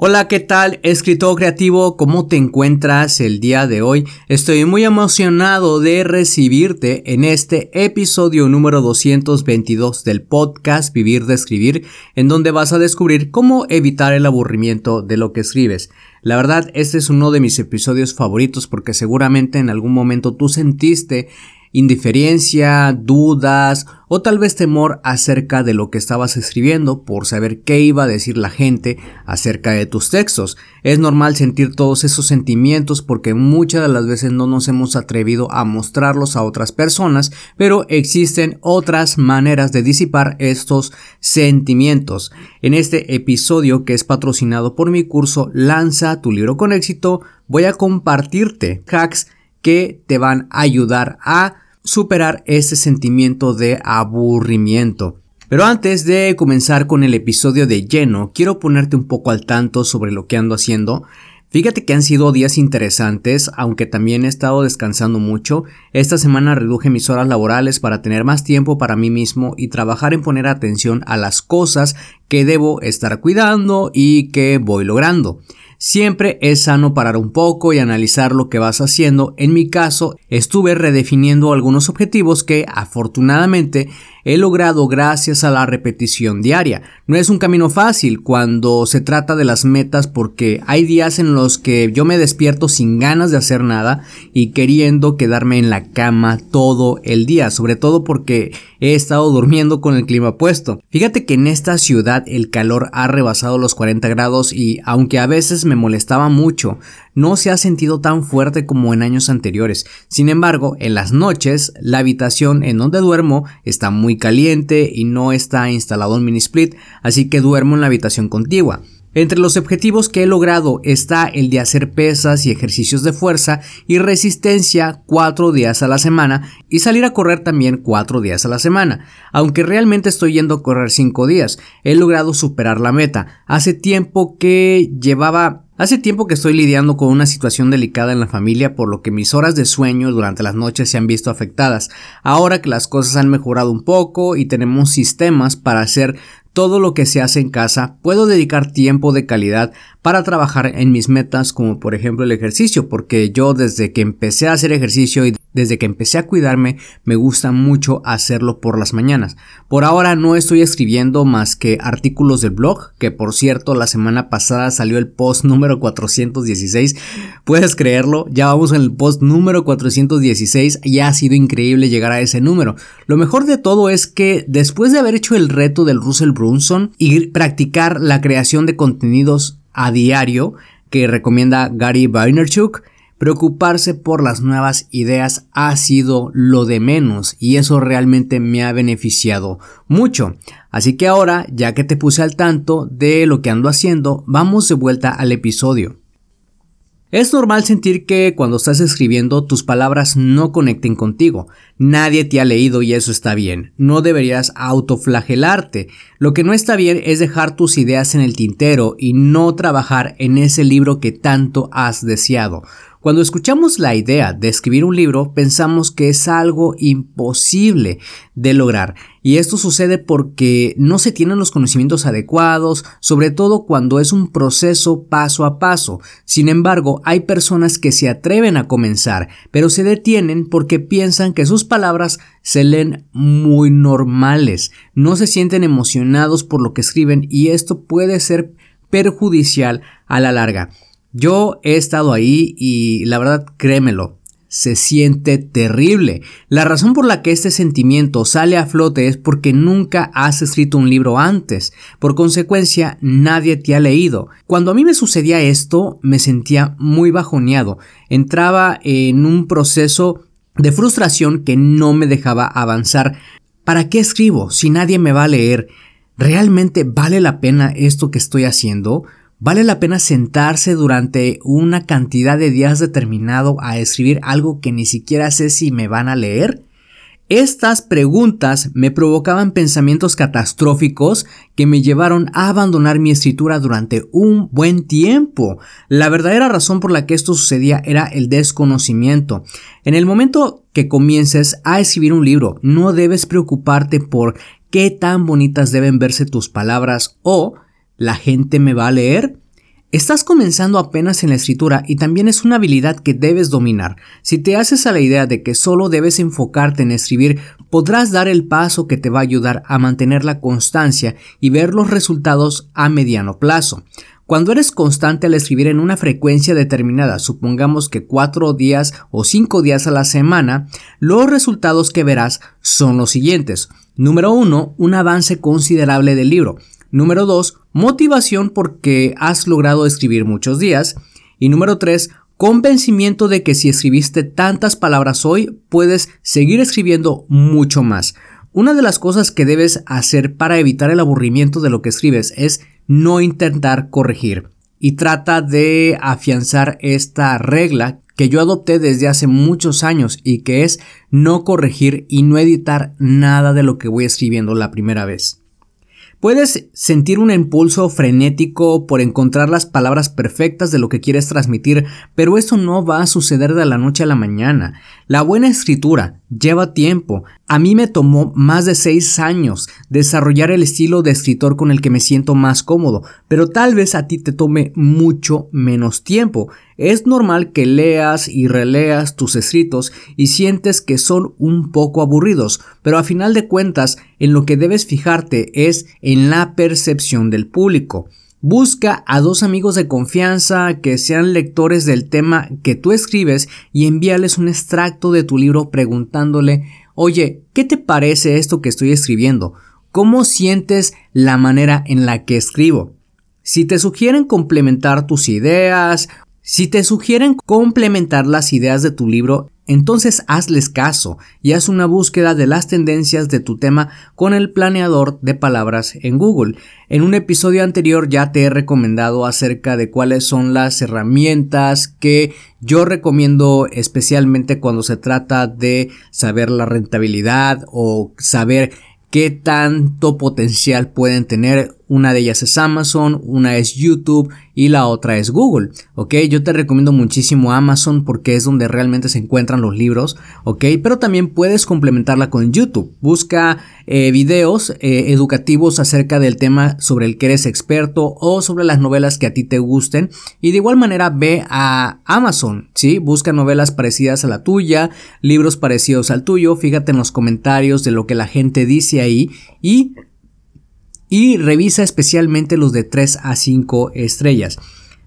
Hola, ¿qué tal, escritor creativo? ¿Cómo te encuentras el día de hoy? Estoy muy emocionado de recibirte en este episodio número 222 del podcast Vivir de Escribir, en donde vas a descubrir cómo evitar el aburrimiento de lo que escribes. La verdad, este es uno de mis episodios favoritos porque seguramente en algún momento tú sentiste indiferencia, dudas o tal vez temor acerca de lo que estabas escribiendo por saber qué iba a decir la gente acerca de tus textos. Es normal sentir todos esos sentimientos porque muchas de las veces no nos hemos atrevido a mostrarlos a otras personas, pero existen otras maneras de disipar estos sentimientos. En este episodio que es patrocinado por mi curso Lanza tu libro con éxito, voy a compartirte hacks que te van a ayudar a superar ese sentimiento de aburrimiento. Pero antes de comenzar con el episodio de lleno, quiero ponerte un poco al tanto sobre lo que ando haciendo. Fíjate que han sido días interesantes, aunque también he estado descansando mucho. Esta semana reduje mis horas laborales para tener más tiempo para mí mismo y trabajar en poner atención a las cosas que debo estar cuidando y que voy logrando. Siempre es sano parar un poco y analizar lo que vas haciendo. En mi caso, estuve redefiniendo algunos objetivos que afortunadamente he logrado gracias a la repetición diaria. No es un camino fácil cuando se trata de las metas porque hay días en los que yo me despierto sin ganas de hacer nada y queriendo quedarme en la cama todo el día, sobre todo porque he estado durmiendo con el clima puesto. Fíjate que en esta ciudad el calor ha rebasado los 40 grados y aunque a veces me molestaba mucho, no se ha sentido tan fuerte como en años anteriores. Sin embargo, en las noches, la habitación en donde duermo está muy caliente y no está instalado un mini split, así que duermo en la habitación contigua. Entre los objetivos que he logrado está el de hacer pesas y ejercicios de fuerza y resistencia cuatro días a la semana y salir a correr también cuatro días a la semana. Aunque realmente estoy yendo a correr cinco días, he logrado superar la meta. Hace tiempo que llevaba Hace tiempo que estoy lidiando con una situación delicada en la familia por lo que mis horas de sueño durante las noches se han visto afectadas. Ahora que las cosas han mejorado un poco y tenemos sistemas para hacer todo lo que se hace en casa, puedo dedicar tiempo de calidad para trabajar en mis metas como por ejemplo el ejercicio, porque yo desde que empecé a hacer ejercicio y desde que empecé a cuidarme me gusta mucho hacerlo por las mañanas. Por ahora no estoy escribiendo más que artículos del blog, que por cierto la semana pasada salió el post número 416. Puedes creerlo, ya vamos en el post número 416 y ha sido increíble llegar a ese número. Lo mejor de todo es que después de haber hecho el reto del Russell Brunson y practicar la creación de contenidos a diario que recomienda Gary Vaynerchuk, Preocuparse por las nuevas ideas ha sido lo de menos y eso realmente me ha beneficiado mucho. Así que ahora, ya que te puse al tanto de lo que ando haciendo, vamos de vuelta al episodio. Es normal sentir que cuando estás escribiendo tus palabras no conecten contigo. Nadie te ha leído y eso está bien. No deberías autoflagelarte. Lo que no está bien es dejar tus ideas en el tintero y no trabajar en ese libro que tanto has deseado. Cuando escuchamos la idea de escribir un libro, pensamos que es algo imposible de lograr. Y esto sucede porque no se tienen los conocimientos adecuados, sobre todo cuando es un proceso paso a paso. Sin embargo, hay personas que se atreven a comenzar, pero se detienen porque piensan que sus palabras se leen muy normales, no se sienten emocionados por lo que escriben y esto puede ser perjudicial a la larga. Yo he estado ahí y la verdad créemelo, se siente terrible. La razón por la que este sentimiento sale a flote es porque nunca has escrito un libro antes. Por consecuencia, nadie te ha leído. Cuando a mí me sucedía esto, me sentía muy bajoneado. Entraba en un proceso de frustración que no me dejaba avanzar. ¿Para qué escribo si nadie me va a leer? ¿Realmente vale la pena esto que estoy haciendo? ¿Vale la pena sentarse durante una cantidad de días determinado a escribir algo que ni siquiera sé si me van a leer? Estas preguntas me provocaban pensamientos catastróficos que me llevaron a abandonar mi escritura durante un buen tiempo. La verdadera razón por la que esto sucedía era el desconocimiento. En el momento que comiences a escribir un libro, no debes preocuparte por qué tan bonitas deben verse tus palabras o ¿La gente me va a leer? Estás comenzando apenas en la escritura y también es una habilidad que debes dominar. Si te haces a la idea de que solo debes enfocarte en escribir, podrás dar el paso que te va a ayudar a mantener la constancia y ver los resultados a mediano plazo. Cuando eres constante al escribir en una frecuencia determinada, supongamos que cuatro días o cinco días a la semana, los resultados que verás son los siguientes. Número uno, un avance considerable del libro. Número 2, motivación porque has logrado escribir muchos días. Y número 3, convencimiento de que si escribiste tantas palabras hoy, puedes seguir escribiendo mucho más. Una de las cosas que debes hacer para evitar el aburrimiento de lo que escribes es no intentar corregir. Y trata de afianzar esta regla que yo adopté desde hace muchos años y que es no corregir y no editar nada de lo que voy escribiendo la primera vez. Puedes sentir un impulso frenético por encontrar las palabras perfectas de lo que quieres transmitir, pero eso no va a suceder de la noche a la mañana. La buena escritura lleva tiempo. A mí me tomó más de seis años desarrollar el estilo de escritor con el que me siento más cómodo, pero tal vez a ti te tome mucho menos tiempo. Es normal que leas y releas tus escritos y sientes que son un poco aburridos, pero a final de cuentas en lo que debes fijarte es en la percepción del público. Busca a dos amigos de confianza que sean lectores del tema que tú escribes y envíales un extracto de tu libro preguntándole, oye, ¿qué te parece esto que estoy escribiendo? ¿Cómo sientes la manera en la que escribo? Si te sugieren complementar tus ideas si te sugieren complementar las ideas de tu libro, entonces hazles caso y haz una búsqueda de las tendencias de tu tema con el planeador de palabras en Google. En un episodio anterior ya te he recomendado acerca de cuáles son las herramientas que yo recomiendo especialmente cuando se trata de saber la rentabilidad o saber qué tanto potencial pueden tener una de ellas es Amazon, una es YouTube y la otra es Google. Ok, yo te recomiendo muchísimo Amazon porque es donde realmente se encuentran los libros. Ok, pero también puedes complementarla con YouTube. Busca eh, videos eh, educativos acerca del tema sobre el que eres experto o sobre las novelas que a ti te gusten. Y de igual manera ve a Amazon. Sí, busca novelas parecidas a la tuya, libros parecidos al tuyo. Fíjate en los comentarios de lo que la gente dice ahí y y revisa especialmente los de 3 a 5 estrellas.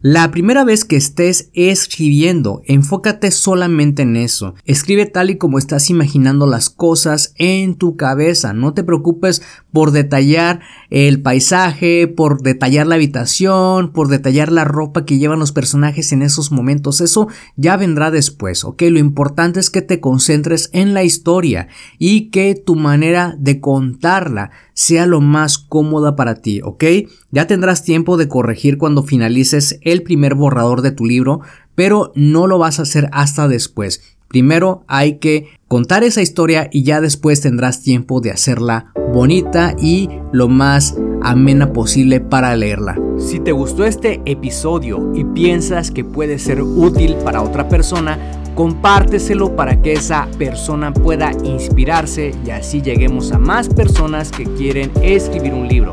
La primera vez que estés escribiendo, enfócate solamente en eso. Escribe tal y como estás imaginando las cosas en tu cabeza. No te preocupes por detallar el paisaje, por detallar la habitación, por detallar la ropa que llevan los personajes en esos momentos. Eso ya vendrá después, ¿ok? Lo importante es que te concentres en la historia y que tu manera de contarla sea lo más cómoda para ti, ¿ok? Ya tendrás tiempo de corregir cuando finalices el primer borrador de tu libro, pero no lo vas a hacer hasta después. Primero hay que contar esa historia y ya después tendrás tiempo de hacerla bonita y lo más amena posible para leerla. Si te gustó este episodio y piensas que puede ser útil para otra persona, compárteselo para que esa persona pueda inspirarse y así lleguemos a más personas que quieren escribir un libro.